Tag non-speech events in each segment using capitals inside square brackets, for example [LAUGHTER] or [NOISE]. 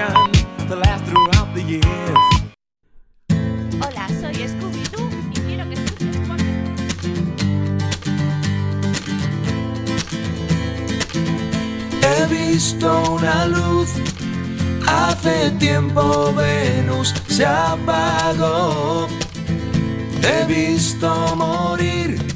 Hola, soy Scooby-Doo y quiero que escuches Quack He visto una luz, hace tiempo Venus se apagó. He visto morir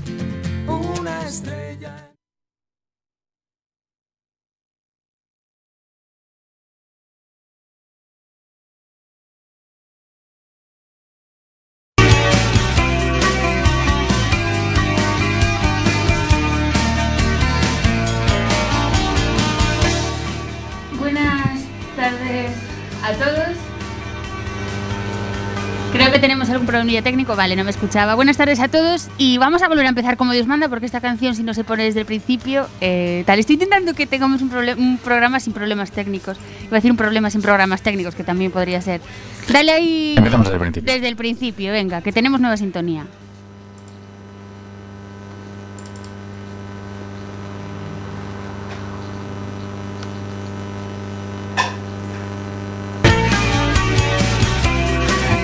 Tenemos algún problemilla técnico. Vale, no me escuchaba. Buenas tardes a todos y vamos a volver a empezar como Dios manda porque esta canción si no se pone desde el principio, eh, tal. Estoy intentando que tengamos un, un programa sin problemas técnicos. Iba a decir un programa sin programas técnicos que también podría ser. Dale ahí Empezamos desde el principio. desde el principio, venga, que tenemos nueva sintonía.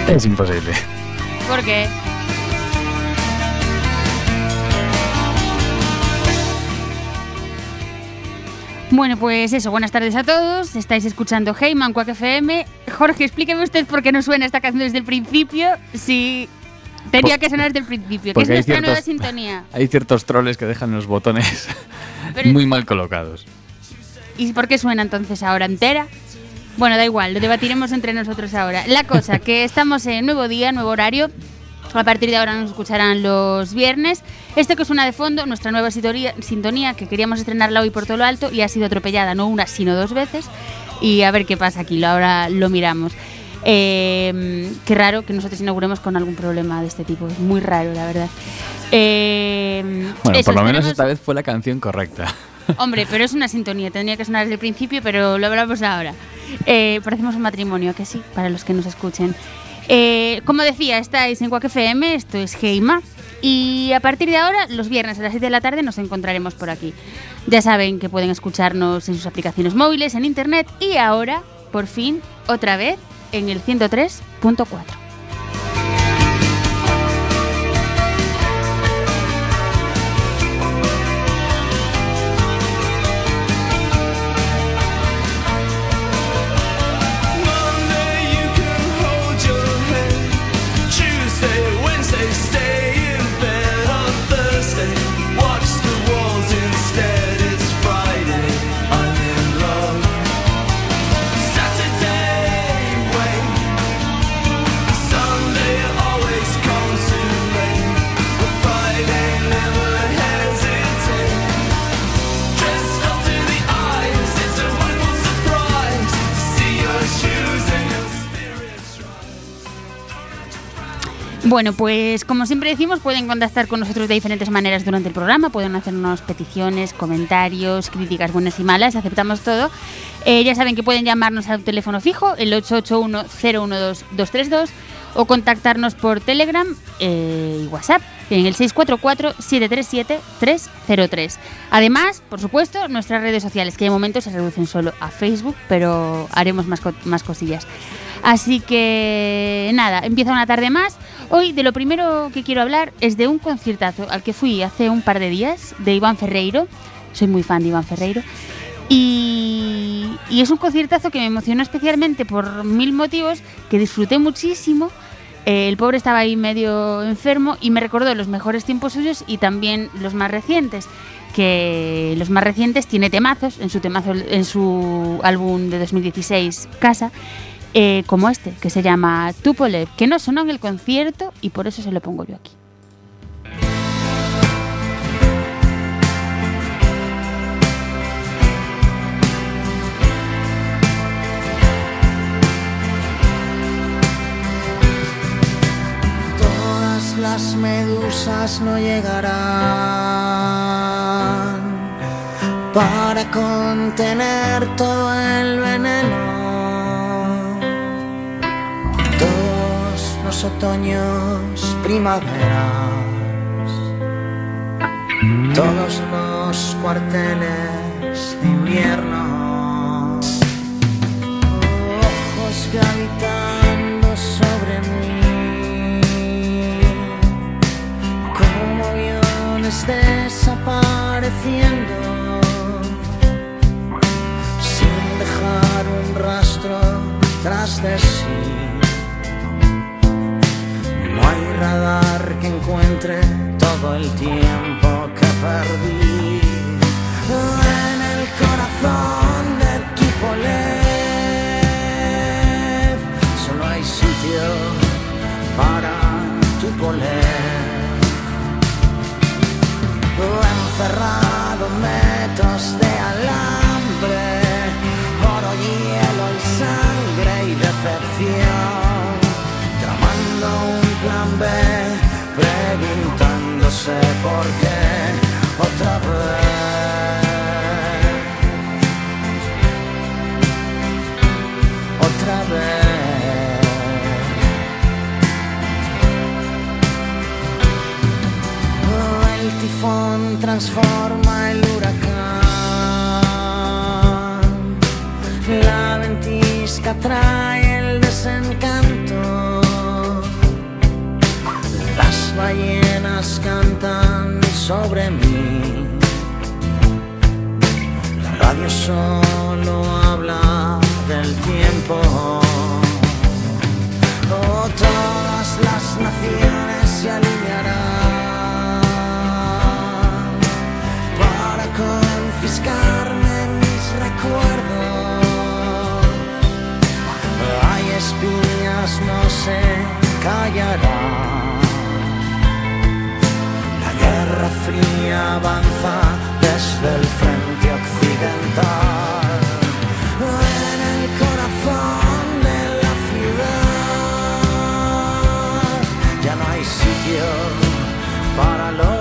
Es imposible. ¿Por qué? Bueno, pues eso, buenas tardes a todos. Estáis escuchando Heyman, Quack FM. Jorge, explíqueme usted por qué no suena esta canción desde el principio. Si tenía Por- que sonar desde el principio, que es nuestra nueva ciertos- sintonía. [LAUGHS] Hay ciertos troles que dejan los botones Pero- muy mal colocados. ¿Y por qué suena entonces ahora entera? Bueno, da igual, lo debatiremos entre nosotros ahora. La cosa, que estamos en nuevo día, nuevo horario. A partir de ahora nos escucharán los viernes. Esto que suena de fondo, nuestra nueva sintonía, que queríamos estrenarla hoy por todo lo alto y ha sido atropellada no una, sino dos veces. Y a ver qué pasa aquí, ahora lo miramos. Eh, qué raro que nosotros inauguremos con algún problema de este tipo, es muy raro, la verdad. Eh, Bueno, eso, por lo menos esta vez fue la canción correcta. Hombre, pero es una sintonía, tendría que sonar desde el principio, pero lo hablamos ahora. Eh, parecemos un matrimonio, que sí, para los que nos escuchen. Eh, como decía, estáis en Quack FM, esto es Heima. Y a partir de ahora, los viernes a las 7 de la tarde, nos encontraremos por aquí. Ya saben que pueden escucharnos en sus aplicaciones móviles, en internet y ahora, por fin, otra vez, en el 103.4. Bueno, pues como siempre decimos, pueden contactar con nosotros de diferentes maneras durante el programa. Pueden hacernos peticiones, comentarios, críticas buenas y malas, aceptamos todo. Eh, ya saben que pueden llamarnos al teléfono fijo, el 881-012-232, o contactarnos por Telegram eh, y WhatsApp en el 644-737-303. Además, por supuesto, nuestras redes sociales, que de momento se reducen solo a Facebook, pero haremos más, más cosillas. Así que nada, empieza una tarde más. Hoy de lo primero que quiero hablar es de un conciertazo al que fui hace un par de días de Iván Ferreiro. Soy muy fan de Iván Ferreiro. Y, es un conciertazo que me emocionó especialmente por mil motivos, que disfruté muchísimo. Eh, el pobre estaba ahí medio enfermo y me recordó los mejores tiempos suyos y también los más recientes. Que los más recientes tiene temazos en su, temazo, en su álbum de 2016, Casa, eh, como este, que se llama Tupolev, que no sonó en el concierto y por eso se lo pongo yo aquí. Todas las medusas no llegarán para contener todo el veneno. Los otoños, primaveras, todos los cuarteles de invierno. gravitando sobre mí, como aviones desapareciendo, sin dejar un rastro tras de sí. No hay radar que encuentre todo el tiempo que perdí en el corazón de tu poler. Solo hay sitio para tu poler. Encerrado metros de alambre, oro, hielo y sangre y decepción tramando plan preguntándose por qué otra vez, otra vez. El tifón transforma el huracán, la ventisca trae el desencanto. Ballenas cantan sobre mí. La radio solo habla del tiempo. Oh, todas las naciones se alinearán para confiscarme mis recuerdos. Hay espías, no se callarán. Guerra fría avanza desde el frente occidental. En el corazón de la ciudad ya no hay sitio para los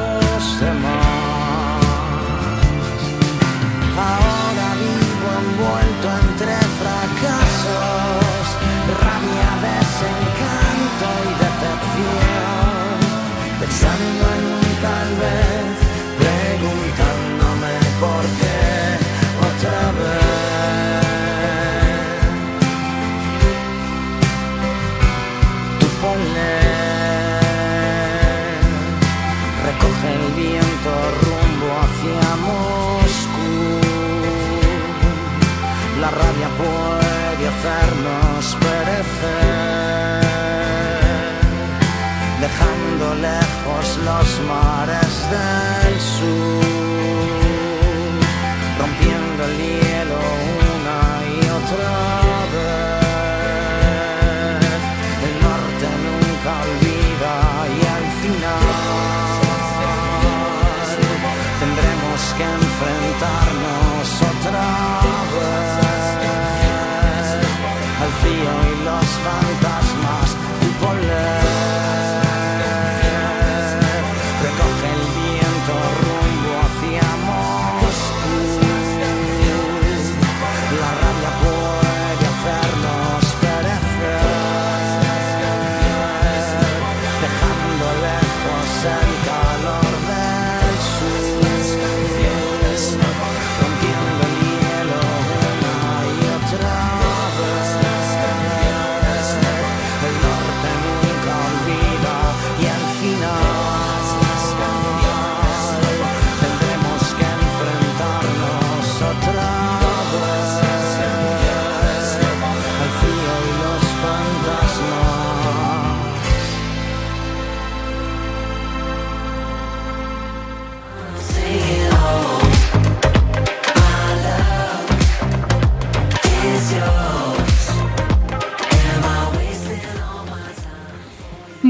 lejos los mares del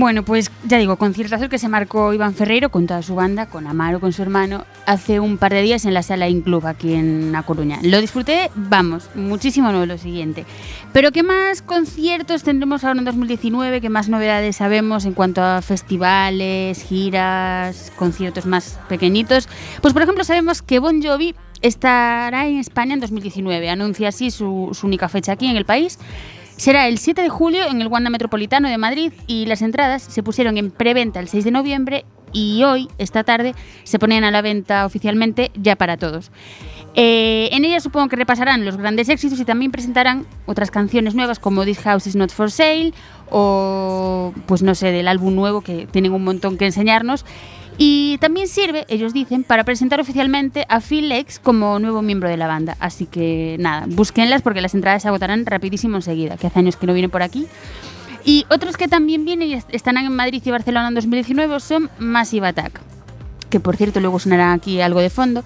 Bueno, pues ya digo, conciertazo que se marcó Iván Ferreiro con toda su banda, con Amaro, con su hermano, hace un par de días en la sala Inclub aquí en A Coruña. Lo disfruté, vamos, muchísimo no lo siguiente. Pero ¿qué más conciertos tendremos ahora en 2019? ¿Qué más novedades sabemos en cuanto a festivales, giras, conciertos más pequeñitos? Pues por ejemplo sabemos que Bon Jovi estará en España en 2019. Anuncia así su única fecha aquí en el país. Será el 7 de julio en el Wanda Metropolitano de Madrid y las entradas se pusieron en preventa el 6 de noviembre y hoy, esta tarde, se ponen a la venta oficialmente ya para todos. Eh, en ella supongo que repasarán los grandes éxitos y también presentarán otras canciones nuevas como This House is Not for Sale o pues no sé, del álbum nuevo que tienen un montón que enseñarnos. Y también sirve, ellos dicen, para presentar oficialmente a Phil Lex como nuevo miembro de la banda. Así que nada, búsquenlas porque las entradas se agotarán rapidísimo enseguida, que hace años que no vienen por aquí. Y otros que también vienen y est- estarán en Madrid y Barcelona en 2019 son Massive Attack, que por cierto luego sonará aquí algo de fondo.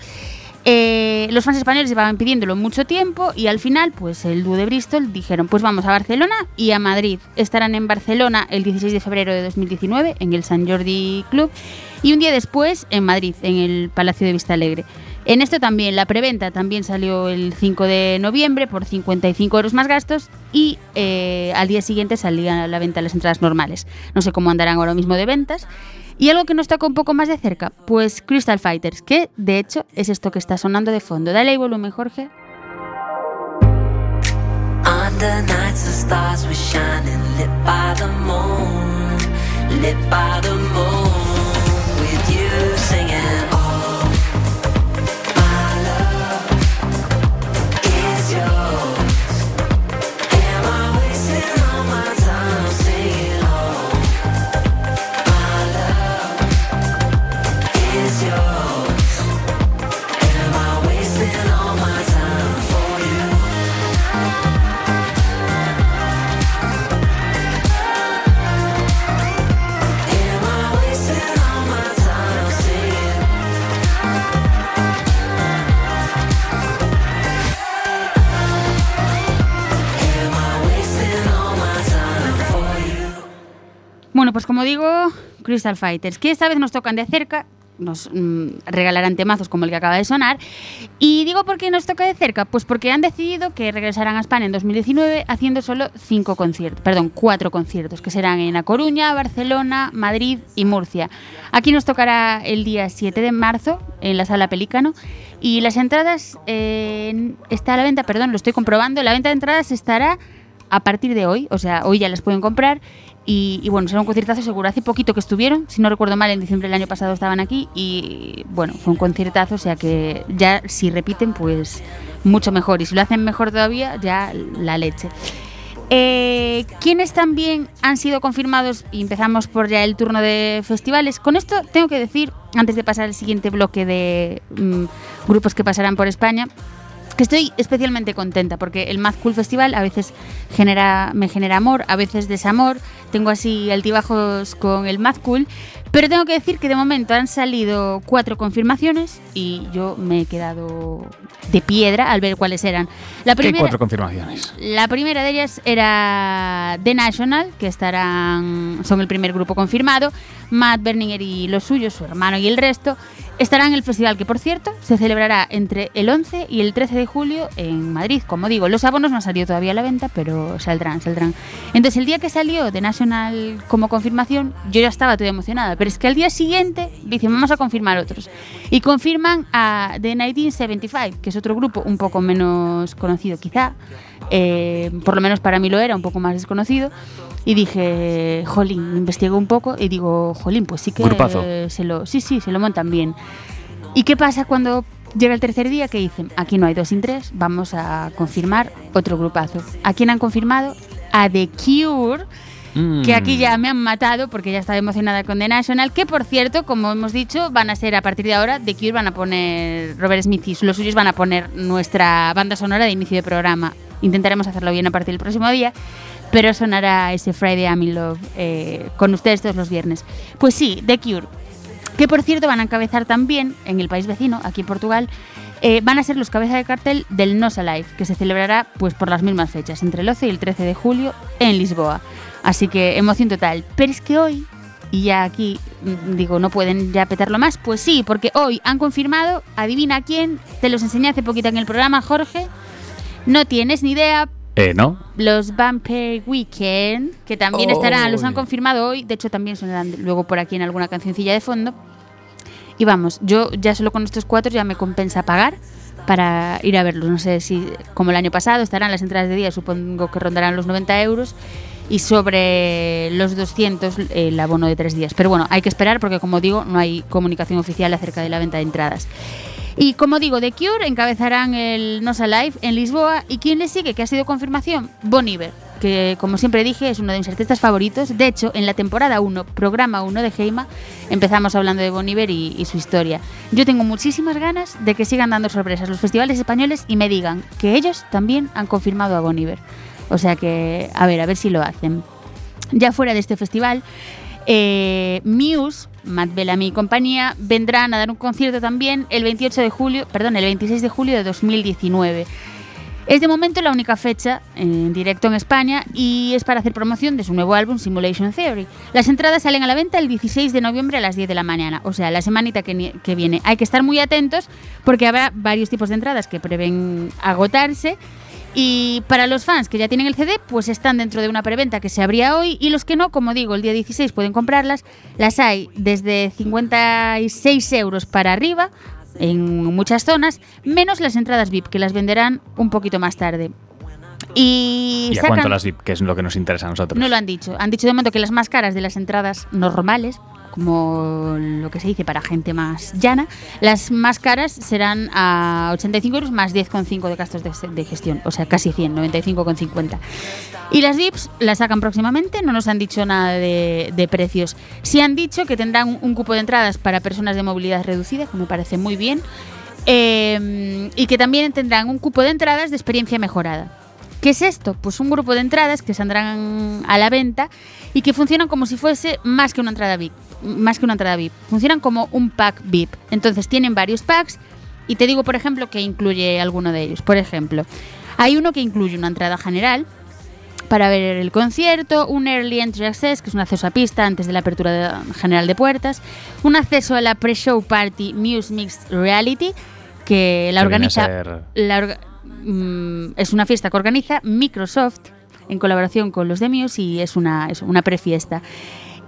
Eh, los fans españoles llevaban pidiéndolo mucho tiempo y al final, pues el dúo de Bristol dijeron, pues vamos a Barcelona y a Madrid. Estarán en Barcelona el 16 de febrero de 2019 en el San Jordi Club y un día después en Madrid, en el Palacio de Vista Alegre. En esto también, la preventa también salió el 5 de noviembre por 55 euros más gastos y eh, al día siguiente salían a la venta las entradas normales. No sé cómo andarán ahora mismo de ventas. Y algo que nos toca un poco más de cerca, pues Crystal Fighters, que de hecho es esto que está sonando de fondo. Dale ahí volumen, Jorge. Bueno, pues como digo, Crystal Fighters, que esta vez nos tocan de cerca, nos mm, regalarán temazos como el que acaba de sonar. Y digo por qué nos toca de cerca, pues porque han decidido que regresarán a España en 2019 haciendo solo cinco conciertos, perdón, cuatro conciertos, que serán en A Coruña, Barcelona, Madrid y Murcia. Aquí nos tocará el día 7 de marzo en la Sala Pelícano y las entradas eh, está a la venta, perdón, lo estoy comprobando, la venta de entradas estará a partir de hoy, o sea, hoy ya las pueden comprar. Y, bueno, será un conciertazo seguro. Hace poquito que estuvieron, si no recuerdo mal, en diciembre del año pasado estaban aquí. Y bueno, fue un conciertazo, o sea que ya si repiten, pues mucho mejor. Y si lo hacen mejor todavía, ya la leche. Eh, ¿Quiénes también han sido confirmados? Y empezamos por ya el turno de festivales. Con esto tengo que decir, antes de pasar al siguiente bloque de mm, grupos que pasarán por España, que estoy especialmente contenta porque el Mad Cool Festival a veces genera, me genera amor, a veces desamor. Tengo así altibajos con el Mad Cool. Pero tengo que decir que de momento han salido cuatro confirmaciones y yo me he quedado de piedra al ver cuáles eran. La ¿Qué primera, cuatro confirmaciones? la primera de ellas era The National, que estarán, son el primer grupo confirmado. Matt Berninger y los suyos, su hermano y el resto, estarán en el festival que, por cierto, se celebrará entre el 11 y el 13 de julio en Madrid. Como digo, los abonos no han salido todavía a la venta, pero saldrán, saldrán. Entonces, el día que salió The National como confirmación, yo ya estaba toda emocionada, pero es que al día siguiente dicen, vamos a confirmar otros. Y confirman a The 1975, que es otro grupo un poco menos conocido quizá, eh, por lo menos para mí lo era, un poco más desconocido. Y dije, jolín, investigué un poco y digo, jolín, pues sí que Grupazo. se lo, sí, sí, se lo montan bien. ¿Y qué pasa cuando llega el tercer día? Que dicen, aquí no hay dos sin tres, vamos a confirmar otro grupazo. ¿A quién han confirmado? A The Cure, Mm. que aquí ya me han matado porque ya estaba emocionada con The National, que por cierto, como hemos dicho, van a ser a partir de ahora, The Cure van a poner, Robert Smith y los suyos van a poner nuestra banda sonora de inicio de programa. Intentaremos hacerlo bien a partir del próximo día, pero sonará ese Friday I'm in Love eh, con ustedes todos los viernes. Pues sí, The Cure, que por cierto van a encabezar también en el país vecino, aquí en Portugal, eh, van a ser los cabezas de cartel del Nos Alive, que se celebrará pues por las mismas fechas, entre el 12 y el 13 de julio en Lisboa. Así que emoción total. Pero es que hoy, y ya aquí mm, digo, no pueden ya petarlo más, pues sí, porque hoy han confirmado, adivina quién, te los enseñé hace poquito en el programa, Jorge, no tienes ni idea, Eh, ¿no? los Vampire Weekend, que también estarán, los han Oh. confirmado hoy, de hecho también sonarán luego por aquí en alguna cancioncilla de fondo. Y vamos, yo ya solo con estos cuatro ya me compensa pagar para ir a verlos. No sé si, como el año pasado, estarán las entradas de día, supongo que rondarán los 90 euros. Y sobre los 200 el abono de tres días. Pero bueno, hay que esperar porque, como digo, no hay comunicación oficial acerca de la venta de entradas. Y como digo, The Cure encabezarán el Nos Alive en Lisboa. ¿Y quién le sigue? Que ha sido confirmación. Bon Iver, que como siempre dije es uno de mis artistas favoritos. De hecho, en la temporada 1, programa 1 de Heima, empezamos hablando de Bon Iver y, y su historia. Yo tengo muchísimas ganas de que sigan dando sorpresas los festivales españoles y me digan que ellos también han confirmado a Bon Iver. O sea que, a ver, a ver si lo hacen. Ya fuera de este festival, eh, Muse, Matt Bellamy y compañía vendrán a dar un concierto también el 28 de julio, perdón, el 26 de julio de 2019. Es de momento la única fecha en directo en España y es para hacer promoción de su nuevo álbum Simulation Theory. Las entradas salen a la venta el 16 de noviembre a las 10 de la mañana, o sea, la semanita que, que viene. Hay que estar muy atentos porque habrá varios tipos de entradas que prevén agotarse. Y para los fans que ya tienen el CD, pues están dentro de una preventa que se abría hoy y los que no, como digo, el día 16 pueden comprarlas. Las hay desde 56 euros para arriba en muchas zonas, menos las entradas VIP que las venderán un poquito más tarde. Y, ¿Y a sacan- cuánto las VIP? Que es lo que nos interesa a nosotros. no lo han dicho. Han dicho de momento que las más caras de las entradas normales, como lo que se dice para gente más llana, las más caras serán a 85 euros más 10,5 de gastos de, gestión. O sea, casi 100, 95,50. Y las VIPs las sacan próximamente, no nos han dicho nada de, precios. Sí han dicho que tendrán un, cupo de entradas para personas de movilidad reducida, que me parece muy bien. eh, y que también tendrán un cupo de entradas de experiencia mejorada. ¿Qué es esto? Pues un grupo de entradas que saldrán a la venta y que funcionan como si fuese más que una entrada VIP. Más que una entrada VIP. Funcionan como un pack VIP. Entonces tienen varios packs y te digo, por ejemplo, que incluye alguno de ellos. Por ejemplo, hay uno que incluye una entrada general para ver el concierto, un Early Entry Access, que es un acceso a pista antes de la apertura general de puertas, un acceso a la pre-show party Muse Mixed Reality, que la organiza... ser- la orga- mm, es una fiesta que organiza Microsoft en colaboración con los de Muse y es una, es una prefiesta.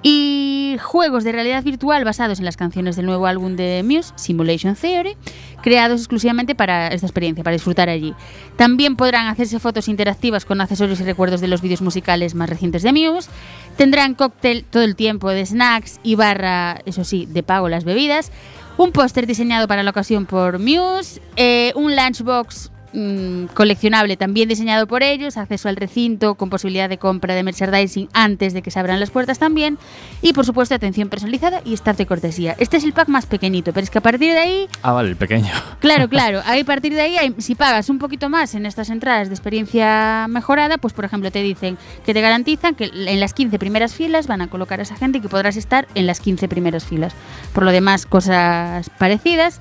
Y juegos de realidad virtual basados en las canciones del nuevo álbum de Muse, Simulation Theory, creados exclusivamente para esta experiencia, para disfrutar allí. También podrán hacerse fotos interactivas con accesorios y recuerdos de los vídeos musicales más recientes de Muse. Tendrán cóctel todo el tiempo de snacks y barra, eso sí, de pago las bebidas. Un póster diseñado para la ocasión por Muse. eh, un lunchbox mm, coleccionable también diseñado por ellos, acceso al recinto con posibilidad de compra de merchandising antes de que se abran las puertas también y por supuesto atención personalizada y staff de cortesía. Este es el pack más pequeñito, pero es que a partir de ahí, Ah, vale, el pequeño. claro, [LAUGHS] claro, a partir de ahí, si pagas un poquito más en estas entradas de experiencia mejorada, pues por ejemplo te dicen que te garantizan que en las 15 primeras filas van a colocar a esa gente y que podrás estar en las 15 primeras filas. Por lo demás, cosas parecidas.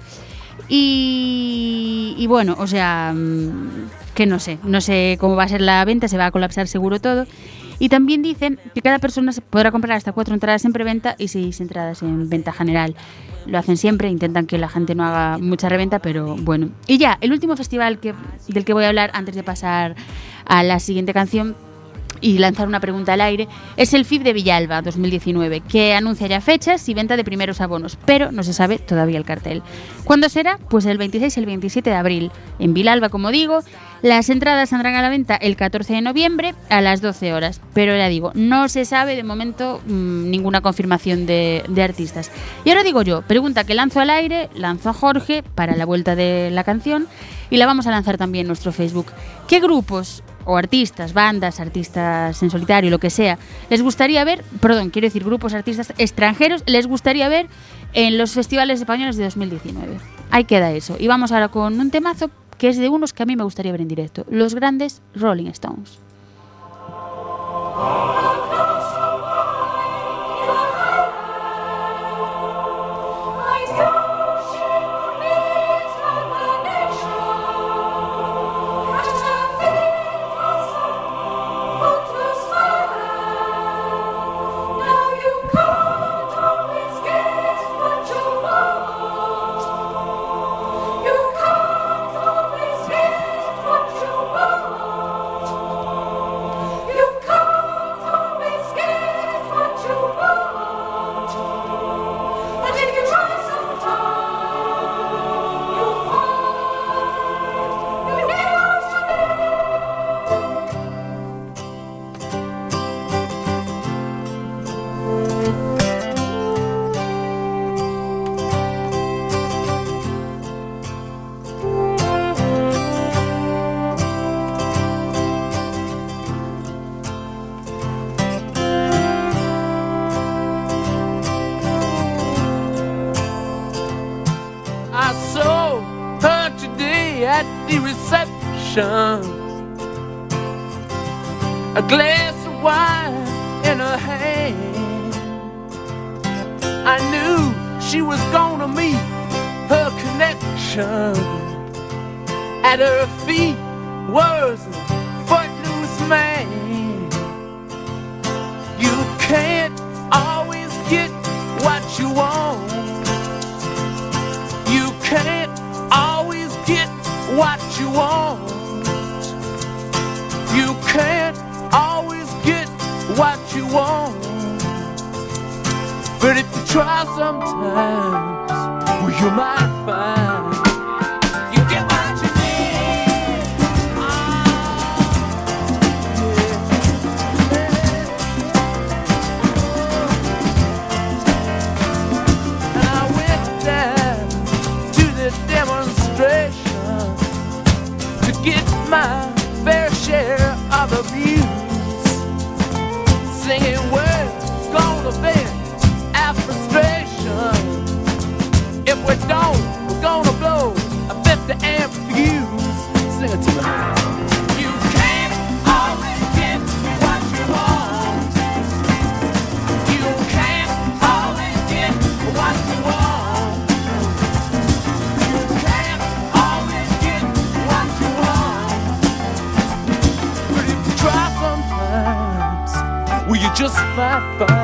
Y, bueno, o sea, mm, que no sé, no sé cómo va a ser la venta, se va a colapsar seguro todo. Y también dicen que cada persona podrá comprar hasta cuatro entradas en preventa y seis entradas en venta general. Lo hacen siempre, intentan que la gente no haga mucha reventa, pero bueno. Y ya, el último festival del que voy a hablar antes de pasar a la siguiente canción y lanzar una pregunta al aire, es el FIB de Villalba 2019, que anuncia ya fechas y venta de primeros abonos, pero no se sabe todavía el cartel. ¿Cuándo será? Pues el 26 y el 27 de abril. En Villalba, como digo, las entradas saldrán a la venta el 14 de noviembre a las 12 horas, pero ya digo, no se sabe de momento mm, ninguna confirmación de, de artistas. Y ahora digo yo, pregunta que lanzo al aire, lanzo a Jorge para la vuelta de la canción y la vamos a lanzar también en nuestro Facebook. ¿Qué grupos o artistas, bandas, artistas en solitario, lo que sea, les gustaría ver, perdón, quiero decir grupos, artistas extranjeros, les gustaría ver en los festivales españoles de 2019? Ahí queda eso. Y vamos ahora con un temazo que es de unos que a mí me gustaría ver en directo, los grandes Rolling Stones. matter of I thought.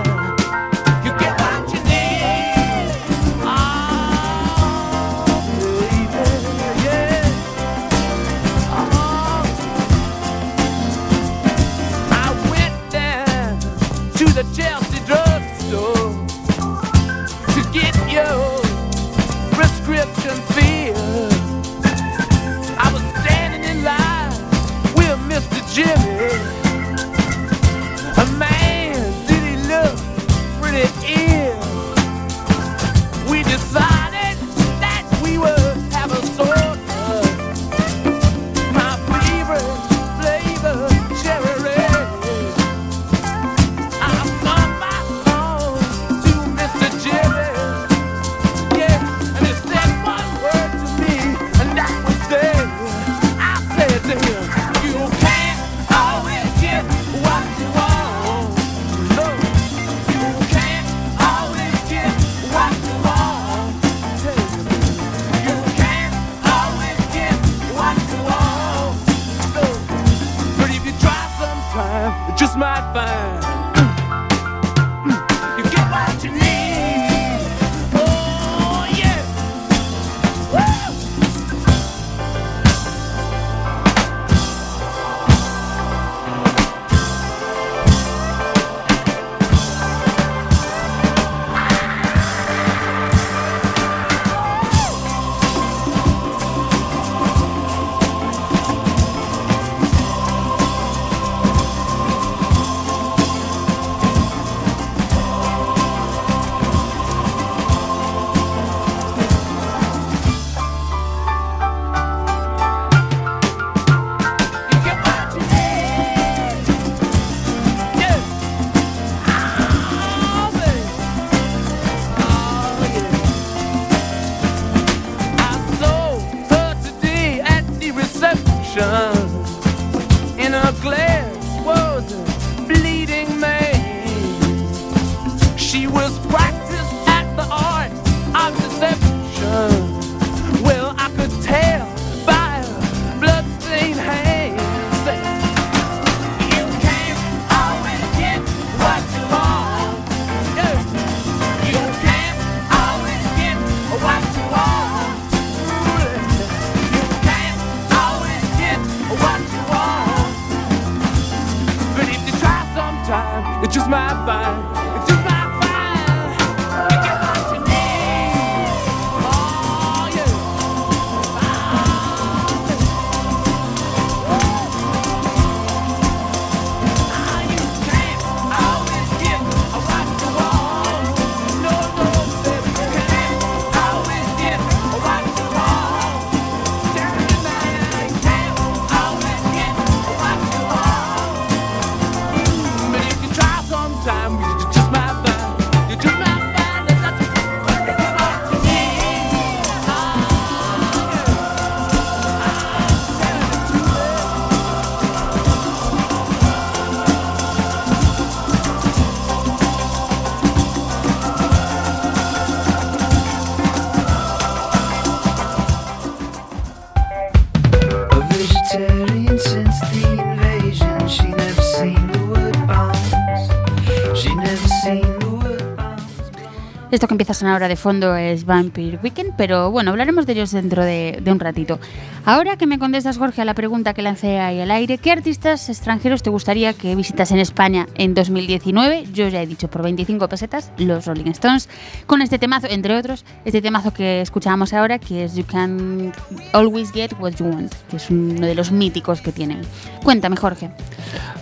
Ahora de fondo es Vampire Weekend, pero bueno, hablaremos de ellos dentro de, de un ratito. Ahora que me contestas, Jorge, a la pregunta que lancé ahí al aire, ¿qué artistas extranjeros te gustaría que visitas en España en 2019? Yo ya he dicho por 25 pesetas, los Rolling Stones, con este temazo, entre otros, este temazo que escuchábamos ahora, que es You Can Always Get What You Want, que es uno de los míticos que tienen. Cuéntame, Jorge.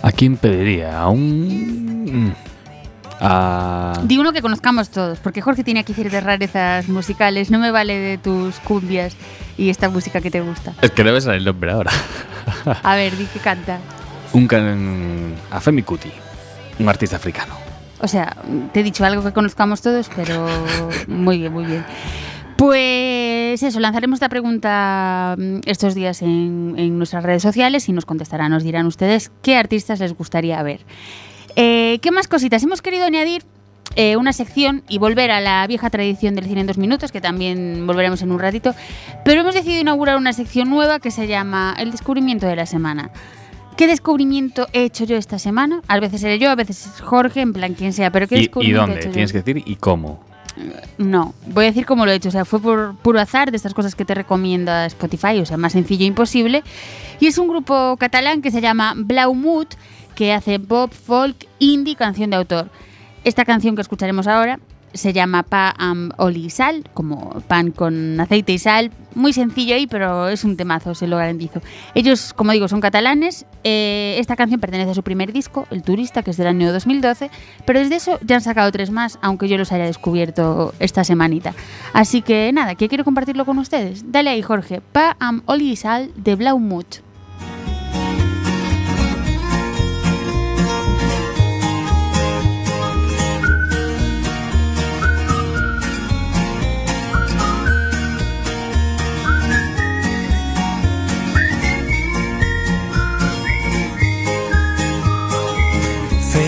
¿A quién pediría? ¿A un...? A... Di uno que conozcamos todos, porque Jorge tiene aquí ciertas rarezas musicales. No me vale de tus cumbias y esta música que te gusta. Es que debe ser el nombre ahora. A ver, di que canta. un can... A Femi Kuti, un artista africano. O sea, te he dicho algo que conozcamos todos, pero muy bien, muy bien. Pues eso, lanzaremos esta pregunta mm, estos días en, en nuestras redes sociales y nos contestarán, nos dirán ustedes qué artistas les gustaría ver. Eh, ¿Qué más cositas? Hemos querido añadir eh, una sección y volver a la vieja tradición del cine en dos minutos, que también volveremos en un ratito, pero hemos decidido inaugurar una sección nueva que se llama El descubrimiento de la semana. ¿Qué descubrimiento he hecho yo esta semana? A veces seré yo, a veces es Jorge, en plan quien sea, pero ¿qué ¿Y, y descubrimiento he dónde? yo? Tienes que decir y cómo. No, voy a decir cómo lo he hecho. O sea, fue por puro azar de estas cosas que te recomienda Spotify, o sea, más sencillo imposible. Y es un grupo catalán que se llama Blaumut, que hace pop, folk, indie, canción de autor. Esta canción que escucharemos ahora se llama Pa amb oli sal, como pan con aceite y sal. Muy sencillo ahí, pero es un temazo, se lo garantizo. Ellos, como digo, son catalanes. Eh, esta canción pertenece a su primer disco, El Turista, que es del año 2012. Pero desde eso ya han sacado tres más, aunque yo los haya descubierto esta semanita. Así que nada, que quiero compartirlo con ustedes. Dale ahí, Jorge. Pa amb oli sal de Blaumut.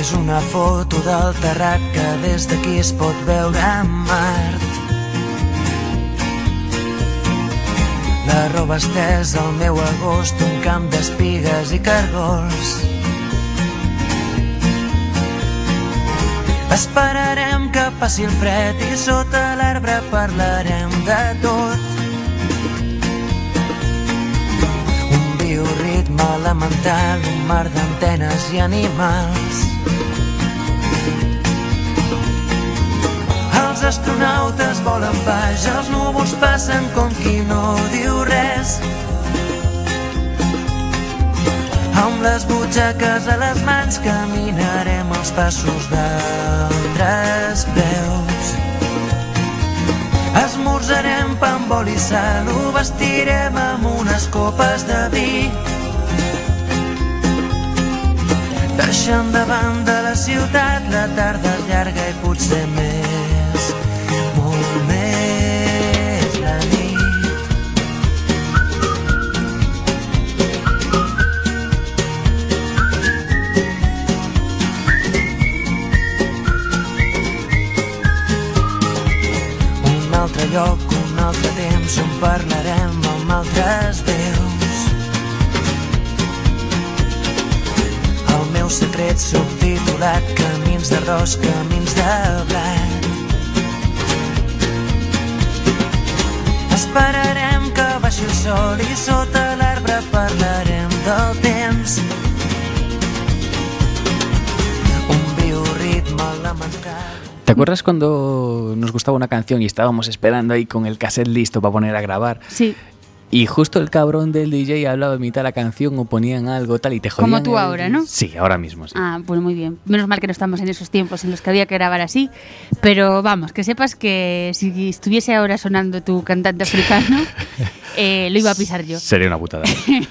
Fes una foto del terrat que des d'aquí es pot veure a Mart. La roba estesa al meu agost, un camp d'espigues i cargols. Esperarem que passi el fred i sota l'arbre parlarem de tot. Un bioritme elemental, un mar d'antenes i animals. Els astronautes volen baix, els núvols passen com qui no diu res. Amb les butxaques a les mans caminarem els passos d'altres peus. Esmorzarem pa amb oli i sal, ho vestirem amb unes copes de vi. Deixant de banda la ciutat, la tarda és llarga i potser més, molt més la nit. Un altre lloc, un altre temps on parlarem secret subtitulat Camins d'arròs, camins de blat. Esperarem que baixi el sol i sota l'arbre parlarem del temps. Un bioritme elemental. ¿Te acuerdas cuando nos gustaba una canción y estábamos esperando ahí con el cassette listo para poner a grabar? Sí, Y justo el cabrón del DJ hablaba a mitad de la canción o ponían algo tal y te jodían. Como tú ahora, ¿no? Sí, ahora mismo, sí. Ah, pues muy bien. Menos mal que no estamos en esos tiempos en los que había que grabar así. Pero vamos, que sepas que si estuviese ahora sonando tu cantante africano, [LAUGHS] eh, lo iba a pisar yo. Sería una putada.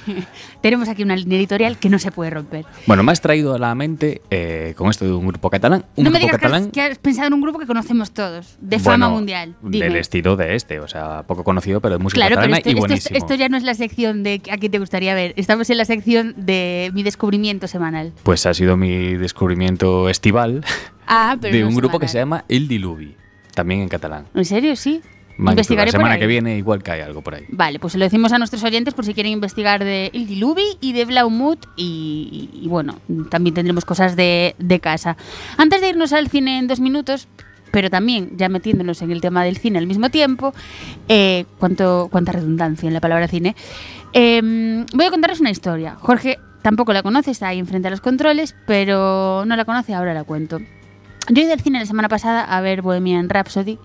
[LAUGHS] Tenemos aquí una línea editorial que no se puede romper. bueno, me has traído a la mente eh, con esto de un grupo catalán. Un no me digas que has, catalán. que has pensado en un grupo que conocemos todos, de fama bueno, mundial. Dime. Del estilo de este, o sea, poco conocido, pero de música Claro, pero catalana esto, y esto- buenísimo. esto ya no es la sección de a quién te gustaría ver. Estamos en la sección de mi descubrimiento semanal. Pues ha sido mi descubrimiento estival Ah, pero de no un grupo que se llama El Diluvi, también en catalán. ¿En serio? Sí. Investigaré La semana que viene igual cae algo por ahí. Vale, pues se lo decimos a nuestros oyentes por si quieren investigar de Il Diluvi y de Blaumut y, y- y bueno, también tendremos cosas de, de casa. Antes de irnos al cine en dos minutos, pero también ya metiéndonos en el tema del cine al mismo tiempo, eh, cuánto, cuánta redundancia en la palabra cine, eh, voy a contaros una historia. Jorge tampoco la conoce, está ahí enfrente a los controles, pero no la conoce, ahora la cuento. Yo he ido al cine la semana pasada a ver Bohemian Rhapsody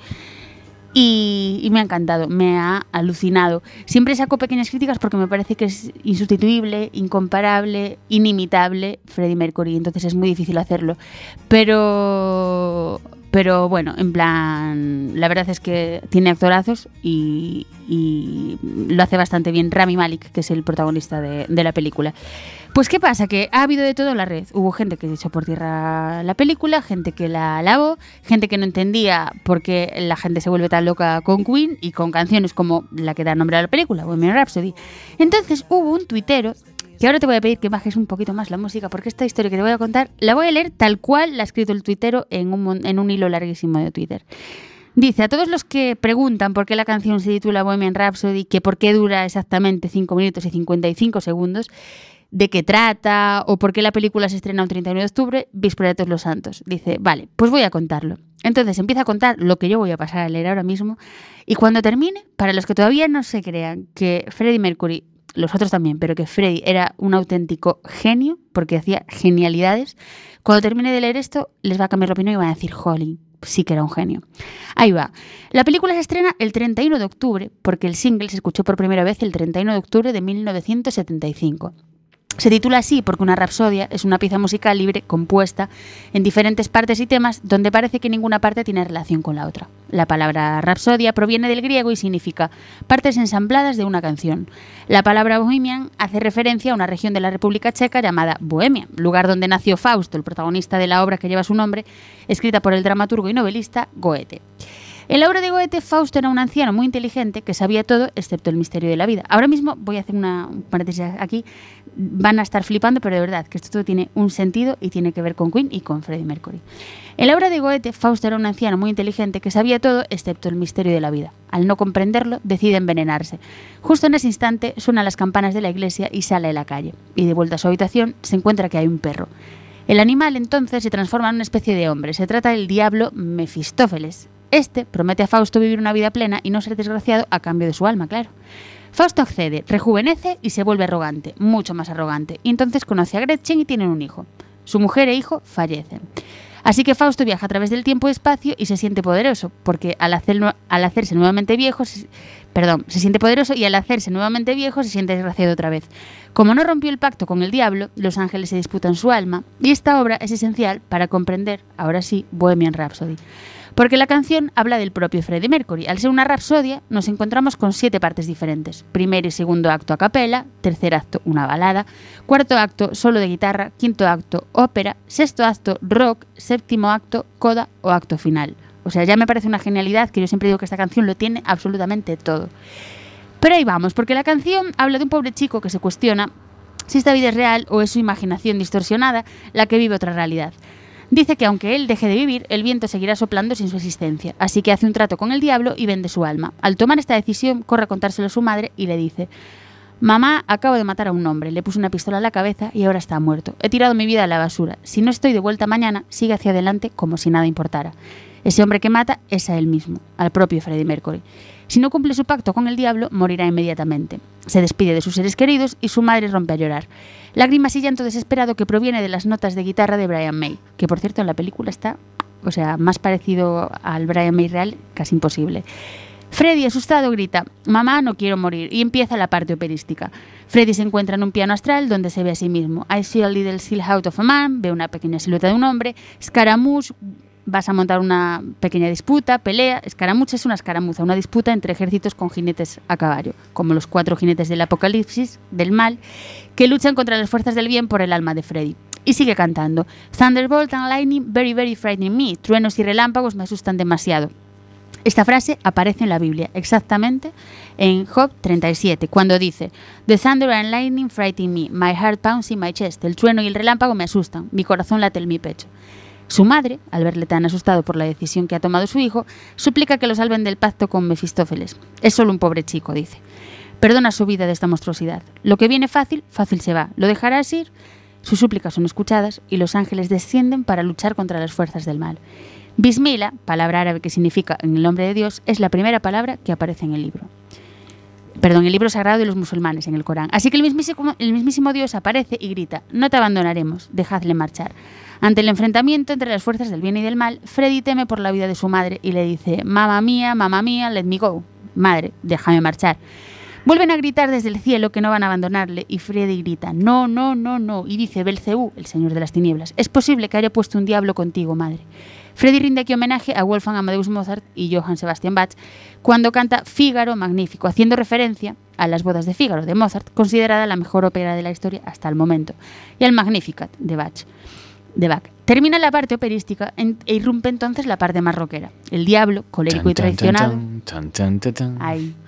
y, y me ha encantado, me ha alucinado. Siempre saco pequeñas críticas porque me parece que es insustituible, incomparable, inimitable Freddie Mercury, entonces es muy difícil hacerlo. Pero, pero bueno, en plan, la verdad es que tiene actorazos y, lo hace bastante bien Rami Malek, que es el protagonista de, la película. Pues qué pasa, que ha habido de todo en la red. Hubo gente que echó por tierra la película, gente que la alabó, gente que no entendía por qué la gente se vuelve tan loca con Queen y con canciones como la que da nombre a la película, Bohemian Rhapsody. Entonces hubo un tuitero que ahora te voy a pedir que bajes un poquito más la música porque esta historia que te voy a contar la voy a leer tal cual la ha escrito el tuitero en un, en un hilo larguísimo de Twitter. Dice, a todos los que preguntan por qué la canción se titula Bohemian Rhapsody, que por qué dura exactamente 5 minutos y 55 segundos, de qué trata o por qué la película se estrena un 31 de octubre, víspera los santos. Dice, vale, pues voy a contarlo. Entonces empieza a contar lo que yo voy a pasar a leer ahora mismo y cuando termine, para los que todavía no se crean que Freddie Mercury, los otros también, pero que Freddie era un auténtico genio porque hacía genialidades, cuando termine de leer esto les va a cambiar la opinión y van a decir, jolín, sí que era un genio. Ahí va. La película se estrena el 31 de octubre porque el single se escuchó por primera vez el 31 de octubre de 1975. Se titula así porque una rapsodia es una pieza musical libre compuesta en diferentes partes y temas donde parece que ninguna parte tiene relación con la otra. La palabra rapsodia proviene del griego y significa partes ensambladas de una canción. La palabra bohemian hace referencia a una región de la República Checa llamada Bohemia, lugar donde nació Fausto, el protagonista de la obra que lleva su nombre, escrita por el dramaturgo y novelista Goethe. En la obra de Goethe, Fausto era un anciano muy inteligente que sabía todo excepto el misterio de la vida. Ahora mismo voy a hacer una un paréntesis aquí. Van a estar flipando, pero de verdad que esto todo tiene un sentido y tiene que ver con Queen y con Freddie Mercury. En la obra de Goethe, Fausto era un anciano muy inteligente que sabía todo excepto el misterio de la vida. Al no comprenderlo, decide envenenarse. Justo en ese instante suenan las campanas de la iglesia y sale a la calle. Y de vuelta a su habitación se encuentra que hay un perro. El animal entonces se transforma en una especie de hombre. Se trata del diablo Mefistófeles. Este promete a Fausto vivir una vida plena y no ser desgraciado a cambio de su alma, claro. Fausto accede, rejuvenece y se vuelve arrogante, mucho más arrogante. Y entonces conoce a Gretchen y tienen un hijo. Su mujer e hijo fallecen. Así que Fausto viaja a través del tiempo y espacio y se siente poderoso, porque al, hacer, al hacerse nuevamente viejo, se, perdón, se siente poderoso y al hacerse nuevamente viejo se siente desgraciado otra vez. Como no rompió el pacto con el diablo, los ángeles se disputan su alma y esta obra es esencial para comprender, ahora sí, Bohemian Rhapsody. Porque la canción habla del propio Freddie Mercury. Al ser una rapsodia, nos encontramos con siete partes diferentes. Primer y segundo acto a capela, tercer acto una balada, cuarto acto solo de guitarra, quinto acto ópera, sexto acto rock, séptimo acto coda o acto final. O sea, ya me parece una genialidad que yo siempre digo que esta canción lo tiene absolutamente todo. Pero ahí vamos, porque la canción habla de un pobre chico que se cuestiona si esta vida es real o es su imaginación distorsionada la que vive otra realidad. Dice que aunque él deje de vivir, el viento seguirá soplando sin su existencia, así que hace un trato con el diablo y vende su alma. Al tomar esta decisión, corre a contárselo a su madre y le dice, Mamá, acabo de matar a un hombre, le puse una pistola en la cabeza y ahora está muerto. He tirado mi vida a la basura. Si no estoy de vuelta mañana, sigue hacia adelante como si nada importara. Ese hombre que mata es a él mismo, al propio Freddie Mercury. Si no cumple su pacto con el diablo, morirá inmediatamente. Se despide de sus seres queridos y su madre rompe a llorar. Lágrimas y llanto desesperado que proviene de las notas de guitarra de Brian May, que por cierto en la película está, o sea, más parecido al Brian May real, casi imposible. Freddy, asustado, grita, Mamá, no quiero morir, y empieza la parte operística. Freddy se encuentra en un piano astral donde se ve a sí mismo. I see a little silhouette of a man, ve una pequeña silueta de un hombre, Scaramouche, vas a montar una pequeña disputa, pelea. Escaramuza es una escaramuza, una disputa entre ejércitos con jinetes a caballo, como los cuatro jinetes del apocalipsis, del mal, que luchan contra las fuerzas del bien por el alma de Freddy. Y sigue cantando. Thunderbolt and lightning, very, very frightening me. Truenos y relámpagos me asustan demasiado. Esta frase aparece en la Biblia, exactamente en Job 37, cuando dice, The thunder and lightning frighten me, my heart pounds in my chest. El trueno y el relámpago me asustan, mi corazón late en mi pecho. Su madre, al verle tan asustado por la decisión que ha tomado su hijo, suplica que lo salven del pacto con Mefistófeles. Es solo un pobre chico, dice. Perdona su vida de esta monstruosidad. Lo que viene fácil, fácil se va. Lo dejarás ir. Sus súplicas son escuchadas y los ángeles descienden para luchar contra las fuerzas del mal. Bismillah, palabra árabe que significa en el nombre de Dios, es la primera palabra que aparece en el libro. Perdón, el libro sagrado de los musulmanes, en el Corán. Así que el mismísimo, Dios aparece y grita, no te abandonaremos, dejadle marchar. Ante el enfrentamiento entre las fuerzas del bien y del mal, Freddy teme por la vida de su madre y le dice, mamá mía, mamá mía, let me go. Madre, déjame marchar. Vuelven a gritar desde el cielo que no van a abandonarle y Freddy grita, no, no, no, no. Y dice Belcebú, el señor de las tinieblas, es posible que haya puesto un diablo contigo, madre. Freddy rinde aquí homenaje a Wolfgang Amadeus Mozart y Johann Sebastian Bach cuando canta Fígaro Magnífico, haciendo referencia a las bodas de Fígaro de Mozart, considerada la mejor ópera de la historia hasta el momento, y al Magnificat de Bach. De Bach. Termina la parte operística en- e irrumpe entonces la parte más rockera. El diablo, colérico y traicionado.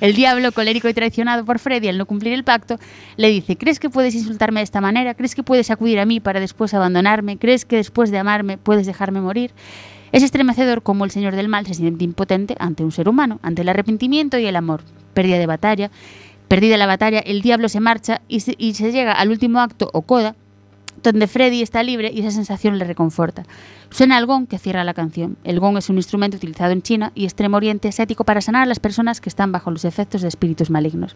El diablo, colérico y traicionado por Freddy al no cumplir el pacto, le dice, ¿crees que puedes insultarme de esta manera? ¿Crees que puedes acudir a mí para después abandonarme? ¿Crees que después de amarme puedes dejarme morir? Es estremecedor como el señor del mal se siente impotente ante un ser humano, ante el arrepentimiento y el amor. Pérdida de batalla, perdida la batalla, el diablo se marcha y se, y se llega al último acto o coda, donde Freddy está libre y esa sensación le reconforta. Suena el gong que cierra la canción. El gong es un instrumento utilizado en China y Extremo Oriente Asiático para sanar a las personas que están bajo los efectos de espíritus malignos.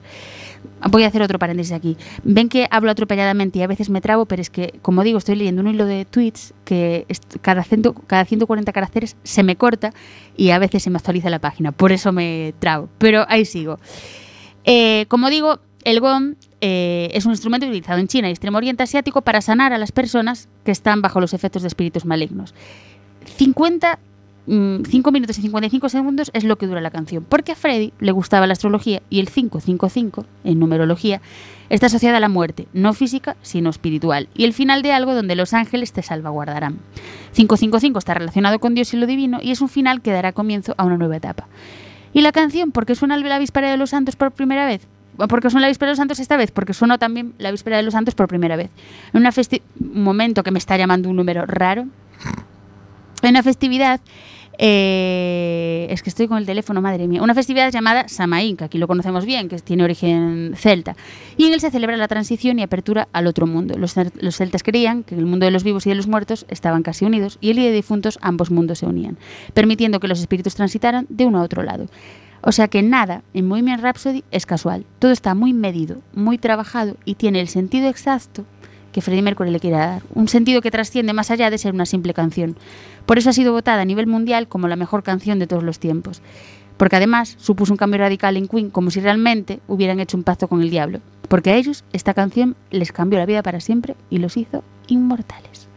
Voy a hacer otro paréntesis aquí. Ven que hablo atropelladamente y a veces me trabo, pero es que, como digo, estoy leyendo un hilo de tweets que cada, cento- cada 140 caracteres se me corta y a veces se me actualiza la página. Por eso me trabo. Pero ahí sigo. Eh, como digo, el gong eh, es un instrumento utilizado en China y Extremo Oriente Asiático para sanar a las personas que están bajo los efectos de espíritus malignos. 50, mm, 5 minutos y 55 segundos es lo que dura la canción, porque a Freddy le gustaba la astrología y el 555, en numerología, está asociada a la muerte, no física, sino espiritual, y el final de algo donde los ángeles te salvaguardarán. 555 está relacionado con Dios y lo divino y es un final que dará comienzo a una nueva etapa. ¿Y la canción? ¿Por qué suena la víspera de los santos por primera vez? ¿Por qué suena la víspera de los santos esta vez? Porque sonó también la víspera de los santos por primera vez. Un momento que me está llamando un número raro. En una festividad, eh, es que estoy con el teléfono, madre mía, una festividad llamada Samaín, que aquí lo conocemos bien, que tiene origen celta. Y en él se celebra la transición y apertura al otro mundo. Los, los celtas creían que el mundo de los vivos y de los muertos estaban casi unidos y el día de difuntos ambos mundos se unían, permitiendo que los espíritus transitaran de uno a otro lado. O sea que nada en Bohemian Rhapsody es casual. Todo está muy medido, muy trabajado y tiene el sentido exacto que Freddie Mercury le quiere dar. Un sentido que trasciende más allá de ser una simple canción. Por eso ha sido votada a nivel mundial como la mejor canción de todos los tiempos. Porque además supuso un cambio radical en Queen, como si realmente hubieran hecho un pacto con el diablo. Porque a ellos esta canción les cambió la vida para siempre y los hizo inmortales.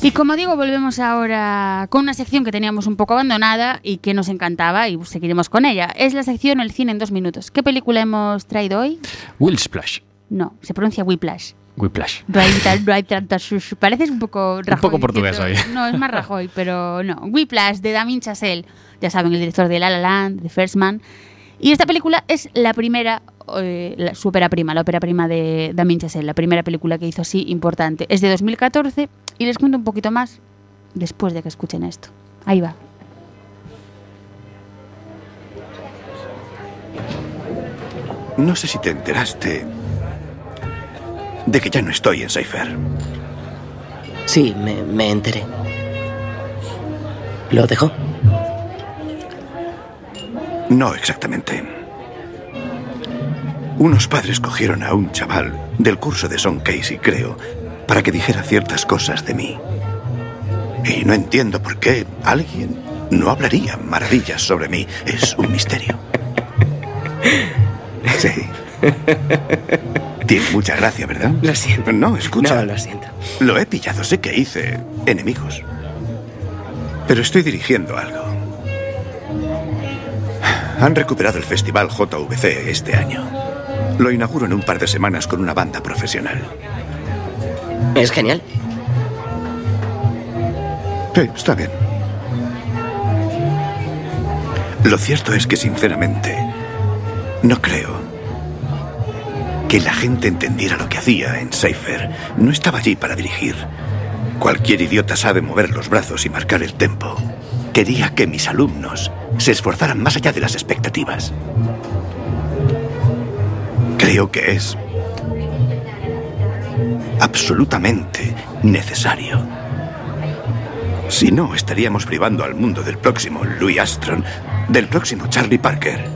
Y como digo, volvemos ahora con una sección que teníamos un poco abandonada y que nos encantaba y seguiremos con ella. Es la sección El cine en dos minutos. ¿Qué película hemos traído hoy? Will Splash. No, se pronuncia Whiplash. Whiplash. Pareces un poco Rajoy. poco portugués hoy. [LAUGHS] No, es más Rajoy, pero no. Whiplash, de Damien Chazelle. Ya saben, el director de La La Land, de First Man. Y esta película es la primera, eh, la- su ópera prima, la ópera prima de Damien Chazelle, la primera película que hizo así importante. Es de 2014 y les cuento un poquito más después de que escuchen esto. Ahí va. No sé si te enteraste de que ya no estoy en Cypher. Sí, me, me enteré. ¿Lo dejó? No exactamente. Unos padres cogieron a un chaval del curso de Son Casey, creo, para que dijera ciertas cosas de mí. Y no entiendo por qué alguien no hablaría maravillas sobre mí. Es un misterio. Sí. Tiene mucha gracia, ¿verdad? Lo siento. No, escucha. No, lo siento. Lo he pillado, sé que hice enemigos. Pero estoy dirigiendo algo. Han recuperado el festival JVC este año. Lo inauguro en un par de semanas con una banda profesional. Es genial. Sí, está bien. Lo cierto es que, sinceramente, no creo que la gente entendiera lo que hacía en Seifer. No estaba allí para dirigir. Cualquier idiota sabe mover los brazos y marcar el tempo. Quería que mis alumnos se esforzaran más allá de las expectativas. Creo que es absolutamente necesario. Si no, estaríamos privando al mundo del próximo Louis Armstrong, del próximo Charlie Parker.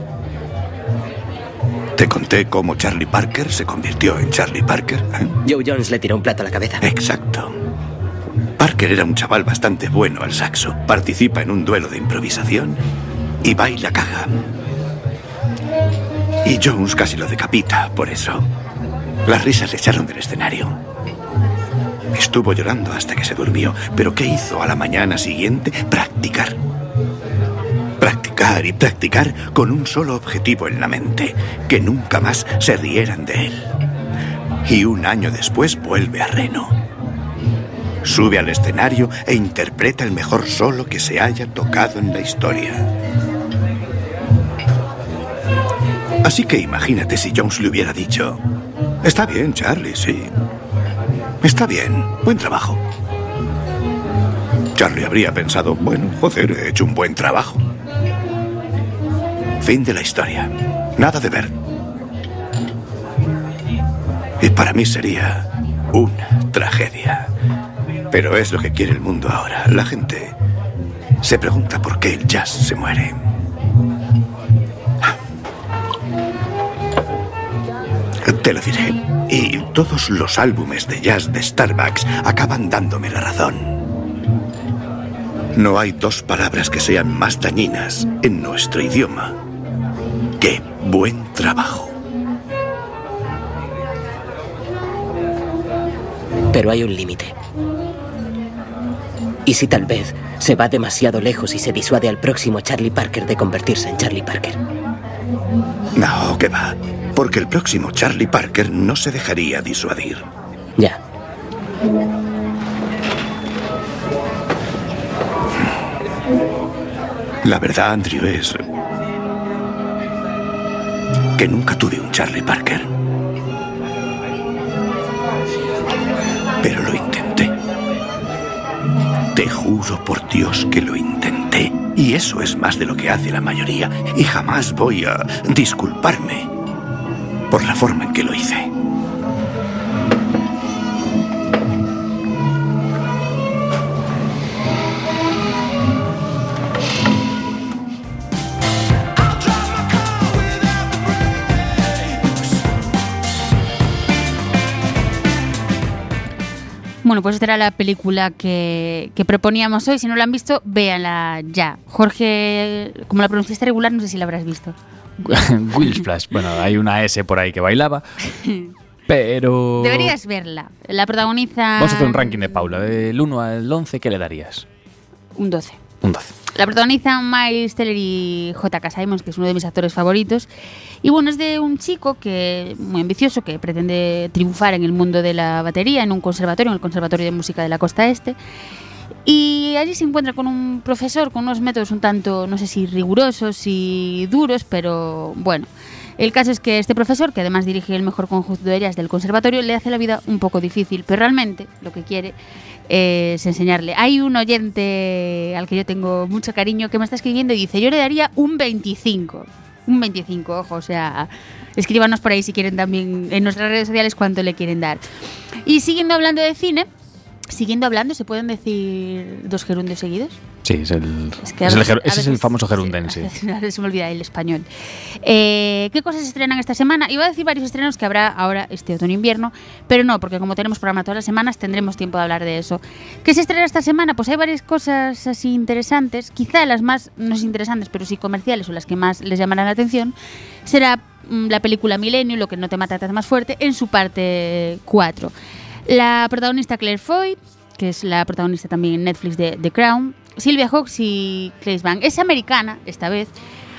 Te conté cómo Charlie Parker se convirtió en Charlie Parker. ¿eh? Joe Jones le tiró un plato a la cabeza. Exacto. Parker era un chaval bastante bueno al saxo. Participa en un duelo de improvisación y baila caga. Y Jones casi lo decapita por eso. Las risas le echaron del escenario. Estuvo llorando hasta que se durmió. ¿Pero qué hizo a la mañana siguiente? Practicar. Practicar y practicar con un solo objetivo en la mente, que nunca más se rieran de él. Y un año después vuelve a Reno. Sube al escenario e interpreta el mejor solo que se haya tocado en la historia. Así que imagínate si Jones le hubiera dicho, está bien, Charlie, sí. Está bien, buen trabajo. Charlie habría pensado, bueno, joder, he hecho un buen trabajo. Fin de la historia. Nada de ver. Y para mí sería una tragedia. Pero es lo que quiere el mundo ahora. La gente se pregunta por qué el jazz se muere. Te lo diré. Y todos los álbumes de jazz de Starbucks acaban dándome la razón. No hay dos palabras que sean más dañinas en nuestro idioma que buen trabajo. Pero hay un límite. ¿Y si tal vez se va demasiado lejos y se disuade al próximo Charlie Parker de convertirse en Charlie Parker? No, que va. Porque el próximo Charlie Parker no se dejaría disuadir. Ya. La verdad, Andrew, es que nunca tuve un Charlie Parker. Pero lo intenté. Te juro por Dios que lo intenté. Y eso es más de lo que hace la mayoría. Y jamás voy a disculparme por la forma en que lo hice. Bueno, pues esta era la película que, que proponíamos hoy. Si no la han visto, véanla ya. Jorge, como la pronunciaste regular, no sé si la habrás visto. [LAUGHS] Will Splash. Bueno, hay una S por ahí que bailaba. [LAUGHS] Pero. Deberías verla. La protagoniza. Vamos a hacer un ranking de Paula. Del 1 al 11, ¿qué le darías? Un 12. Un 12. La protagonizan Miles Teller y J.K. Simons, que es uno de mis actores favoritos. Y bueno, es de un chico que muy ambicioso que pretende triunfar en el mundo de la batería en un conservatorio, en el Conservatorio de Música de la Costa Este. Y allí se encuentra con un profesor con unos métodos un tanto, no sé si rigurosos y duros, pero bueno. El caso es que este profesor, que además dirige el mejor conjunto de ellas del conservatorio, le hace la vida un poco difícil, pero realmente lo que quiere es enseñarle. Hay un oyente al que yo tengo mucho cariño que me está escribiendo y dice, yo le daría un 25. Un 25, ojo, o sea, escríbanos por ahí si quieren también en nuestras redes sociales cuánto le quieren dar. Y siguiendo hablando de cine, siguiendo hablando, ¿se pueden decir dos gerundios seguidos? Sí, es el, Es que a es el veces- es famoso sí, gerundense. [LAUGHS] a veces se me olvida el español. Eh, ¿Qué cosas se estrenan esta semana? Iba a decir varios estrenos que habrá ahora este otoño-invierno, pero no, porque como tenemos programa todas las semanas, tendremos tiempo de hablar de eso. ¿Qué se estrena esta semana? Pues hay varias cosas así interesantes, quizá las más, no es interesantes, pero sí comerciales o las que más les llamarán la atención. Será mm, la película Milenio, lo que no te mata te hace más fuerte, en su parte 4. La protagonista Claire Foy, que es la protagonista también en Netflix de The Crown, Sylvia Hawkes y Claes Bang. Es americana esta vez.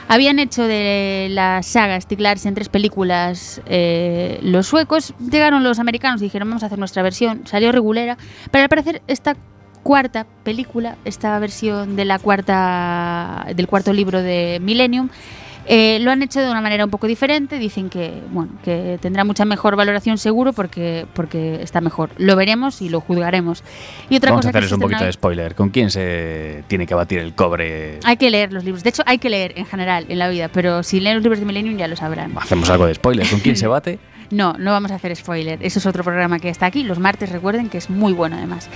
Habían hecho de la saga Stieg en tres películas eh, los suecos. Llegaron los americanos y dijeron vamos a hacer nuestra versión. Salió regulera, pero al parecer esta cuarta película, esta versión de la cuarta del cuarto libro de Millennium. Eh, lo han hecho de una manera un poco diferente. Dicen que bueno que tendrá mucha mejor valoración seguro porque porque está mejor. Lo veremos y lo juzgaremos. Y otra Vamos a cosa que hacerles se un poquito de spoiler. ¿Con quién se tiene que batir el cobre? Hay que leer los libros. De hecho, hay que leer en general en la vida, pero si leen los libros de Millennium ya lo sabrán. Hacemos algo de spoiler. ¿Con quién se [LAUGHS] bate? No, no vamos a hacer spoiler. Eso es otro programa que está aquí. Los martes, recuerden que es muy bueno además.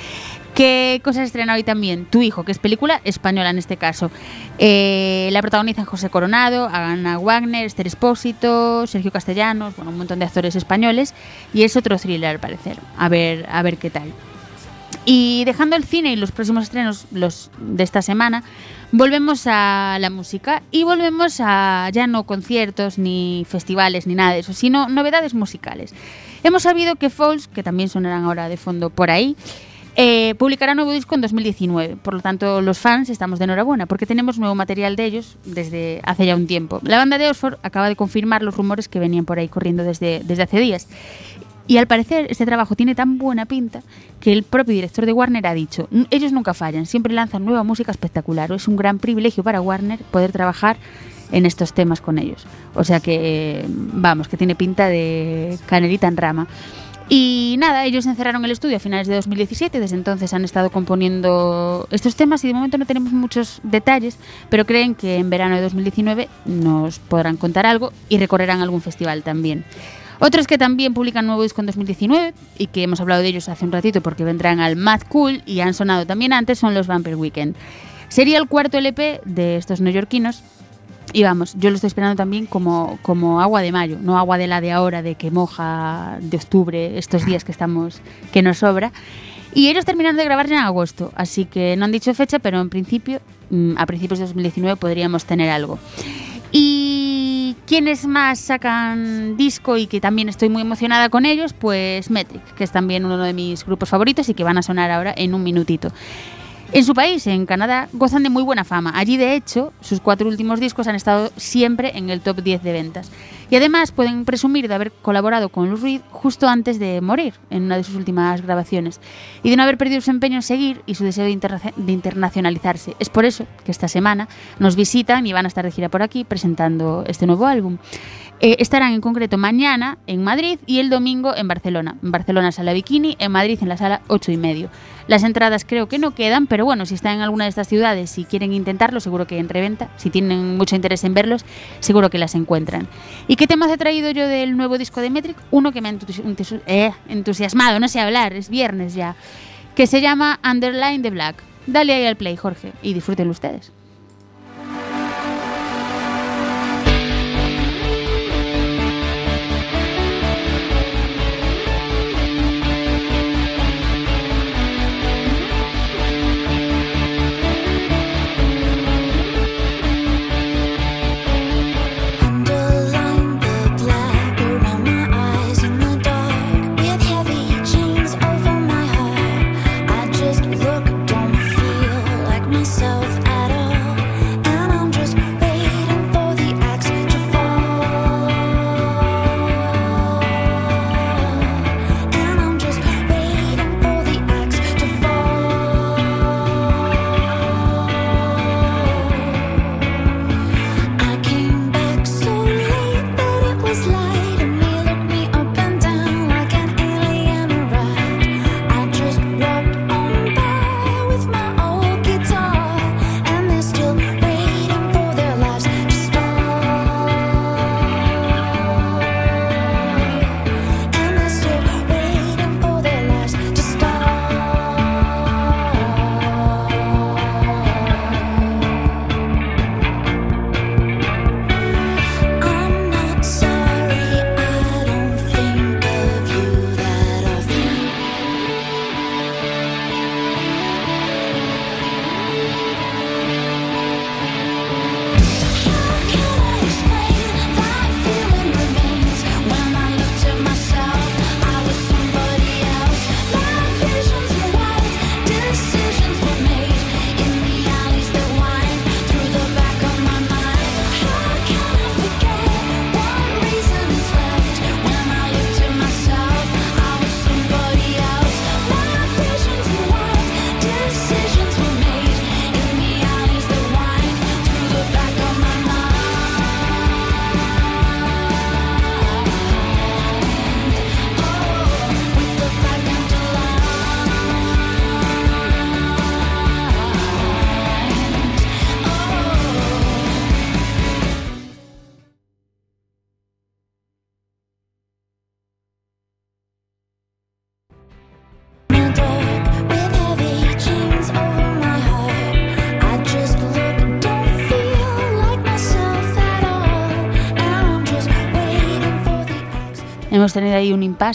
¿Qué cosas estrena hoy también? Tu hijo, que es película española en este caso. Eh, la protagonizan José Coronado, Ana Wagner, Esther Espósito, Sergio Castellanos, bueno, un montón de actores españoles. Y es otro thriller al parecer. A ver, a ver qué tal. Y dejando el cine y los próximos estrenos, los de esta semana, volvemos a la música y volvemos a ya no conciertos ni festivales ni nada de eso, sino novedades musicales. Hemos sabido que Falls, que también sonarán ahora de fondo por ahí, eh, publicará nuevo disco en 2019. Por lo tanto, los fans estamos de enhorabuena porque tenemos nuevo material de ellos desde hace ya un tiempo. La banda de Oxford acaba de confirmar los rumores que venían por ahí corriendo desde, desde hace días. Y al parecer este trabajo tiene tan buena pinta que el propio director de Warner ha dicho, "N- ellos nunca fallan, siempre lanzan nueva música espectacular. Es un gran privilegio para Warner poder trabajar en estos temas con ellos. O sea que, vamos, que tiene pinta de canelita en rama. Y nada, ellos encerraron el estudio a finales de 2017, desde entonces han estado componiendo estos temas y de momento no tenemos muchos detalles, pero creen que en verano de 2019 nos podrán contar algo y recorrerán algún festival también. Otros que también publican nuevo disco en 2019 y que hemos hablado de ellos hace un ratito porque vendrán al Mad Cool y han sonado también antes son los Vampire Weekend. Sería el cuarto LP de estos neoyorquinos y vamos, yo lo estoy esperando también como, como agua de mayo, no agua de la de ahora, de que moja de octubre, estos días que estamos, que nos sobra. Y ellos terminaron de grabar en agosto, así que no han dicho fecha, pero en principio, mm, a principios de 2019 podríamos tener algo. Y quienes más sacan disco y que también estoy muy emocionada con ellos, pues Metric, que es también uno de mis grupos favoritos y que van a sonar ahora en un minutito. En su país, en Canadá, gozan de muy buena fama. Allí, de hecho, sus cuatro últimos discos han estado siempre en el top 10 de ventas. Y además pueden presumir de haber colaborado con Lou Reed justo antes de morir en una de sus últimas grabaciones y de no haber perdido su empeño en seguir y su deseo de, interna- de internacionalizarse. Es por eso que esta semana nos visitan y van a estar de gira por aquí presentando este nuevo álbum. Eh, estarán en concreto mañana en Madrid y el domingo en Barcelona. En Barcelona sala Bikini, en Madrid en la sala 8 y medio. Las entradas creo que no quedan, pero bueno, si están en alguna de estas ciudades y quieren intentarlo, seguro que en reventa, si tienen mucho interés en verlos, seguro que las encuentran. ¿Y qué temas he traído yo del nuevo disco de Metric? Uno que me ha eh, entusiasmado, no sé hablar, es viernes ya, que se llama Underline the Black. Dale ahí al play, Jorge, y disfrútenlo ustedes.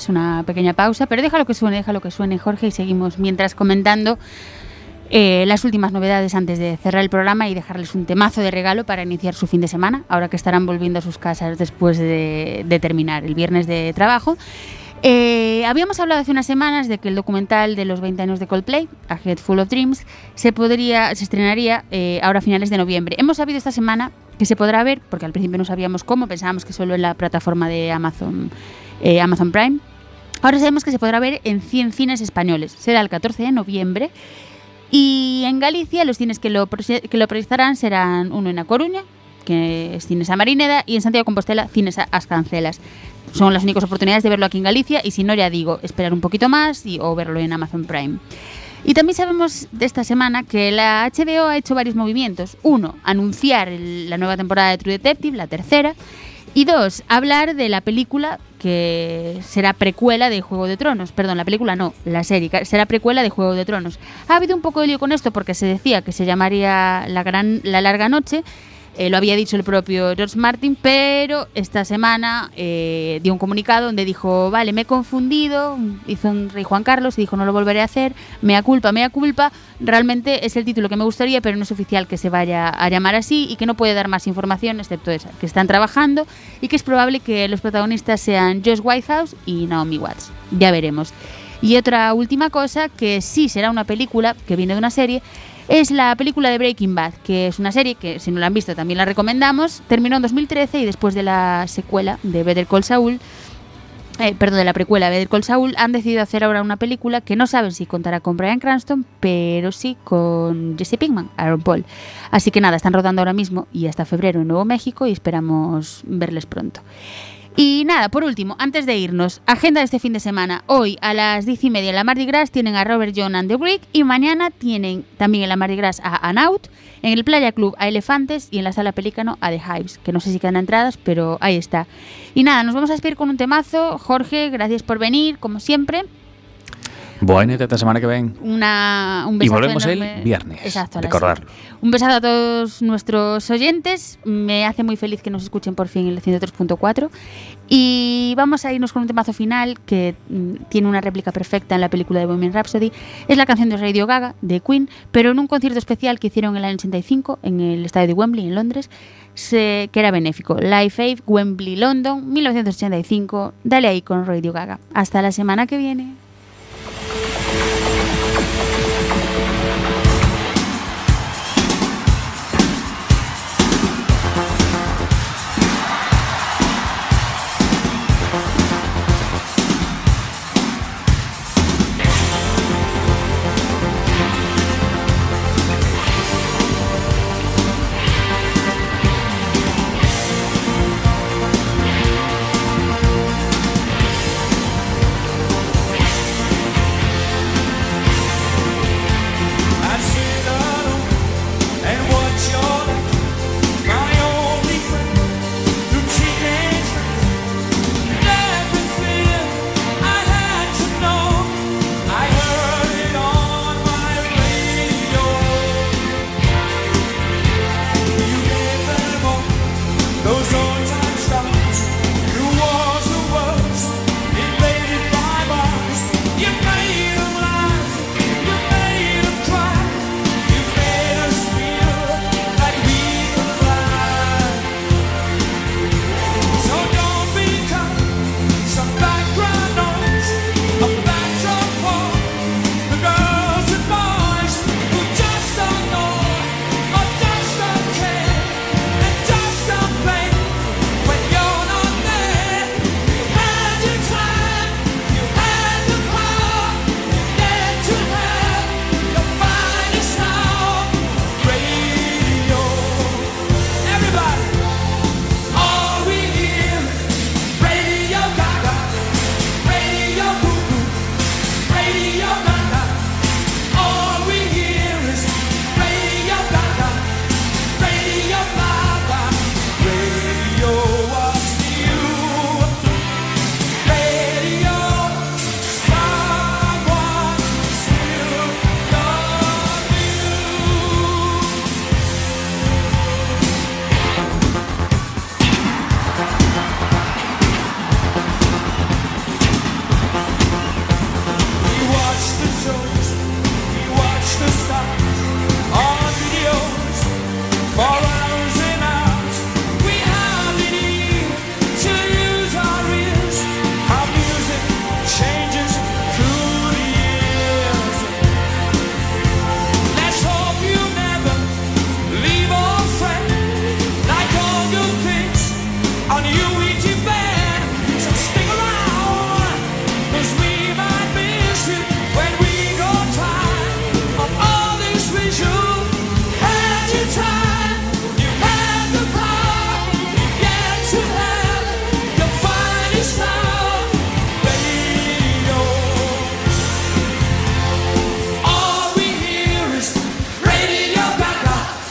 Una pequeña pausa, pero deja lo que suene, deja lo que suene, Jorge, y seguimos mientras comentando eh, las últimas novedades antes de cerrar el programa y dejarles un temazo de regalo para iniciar su fin de semana, ahora que estarán volviendo a sus casas después de, de terminar el viernes de trabajo. Eh, habíamos hablado hace unas semanas de que el documental de los 20 años de Coldplay, A Head Full of Dreams, se, podría, se estrenaría eh, ahora a finales de noviembre. Hemos sabido esta semana que se podrá ver, porque al principio no sabíamos cómo, pensábamos que solo en la plataforma de Amazon, eh, Amazon Prime. Ahora sabemos que se podrá ver en 100 cines españoles. Será el 14 de noviembre. Y en Galicia los cines que lo, que proyectarán serán uno en A Coruña, que es Cines a Marineda, y en Santiago Compostela, Cines a As Cancelas. Son las únicas oportunidades de verlo aquí en Galicia y si no, ya digo, esperar un poquito más y, o verlo en Amazon Prime. Y también sabemos de esta semana que la HBO ha hecho varios movimientos. Uno, anunciar la nueva temporada de True Detective, la tercera. Y dos, hablar de la película que será precuela de Juego de Tronos. Perdón, la película no, la serie será precuela de Juego de Tronos. Ha habido un poco de lío con esto porque se decía que se llamaría La, gran, la Larga Noche. Eh, lo había dicho el propio George Martin, pero esta semana eh, dio un comunicado donde dijo, vale, me he confundido, hizo un rey Juan Carlos y dijo, no lo volveré a hacer, mea culpa, mea culpa, realmente es el título que me gustaría, pero no es oficial que se vaya a llamar así y que no puede dar más información, excepto esa, que están trabajando y que es probable que los protagonistas sean Josh Whitehouse y Naomi Watts. Ya veremos. Y otra última cosa, que sí será una película, que viene de una serie, es la película de Breaking Bad, que es una serie que, si no la han visto, también la recomendamos. Terminó en 2013 y después de la secuela de Better Call Saul, eh, perdón, de la precuela Better Call Saul, han decidido hacer ahora una película que no saben si contará con Bryan Cranston, pero sí con Jesse Pinkman, Aaron Paul. Así que nada, están rodando ahora mismo y hasta febrero en Nuevo México y esperamos verles pronto. Y nada, por último, antes de irnos, agenda de este fin de semana. Hoy a las 10 y media en la Mardi Gras tienen a Robert John and the Greek y mañana tienen también en la Mardi Gras a Anaut, en el Playa Club a Elefantes y en la Sala Pelícano a The Hives, que no sé si quedan entradas, pero ahí está. Y nada, nos vamos a despedir con un temazo. Jorge, gracias por venir, como siempre. Bueno, esta semana que ven. Una, un Y besazo volvemos el enorme. viernes, Exacto, siete. Un besazo a todos nuestros oyentes. Me hace muy feliz que nos escuchen por fin el 103.4. Y vamos a irnos con un temazo final que mm, tiene una réplica perfecta en la película de Bohemian Rhapsody. Es la canción de Radio Gaga, de Queen, pero en un concierto especial que hicieron en el año 85 en el estadio de Wembley, en Londres, se- que era benéfico. Live Aid, Wembley, London, 1985. Dale ahí con Radio Gaga. Hasta la semana que viene.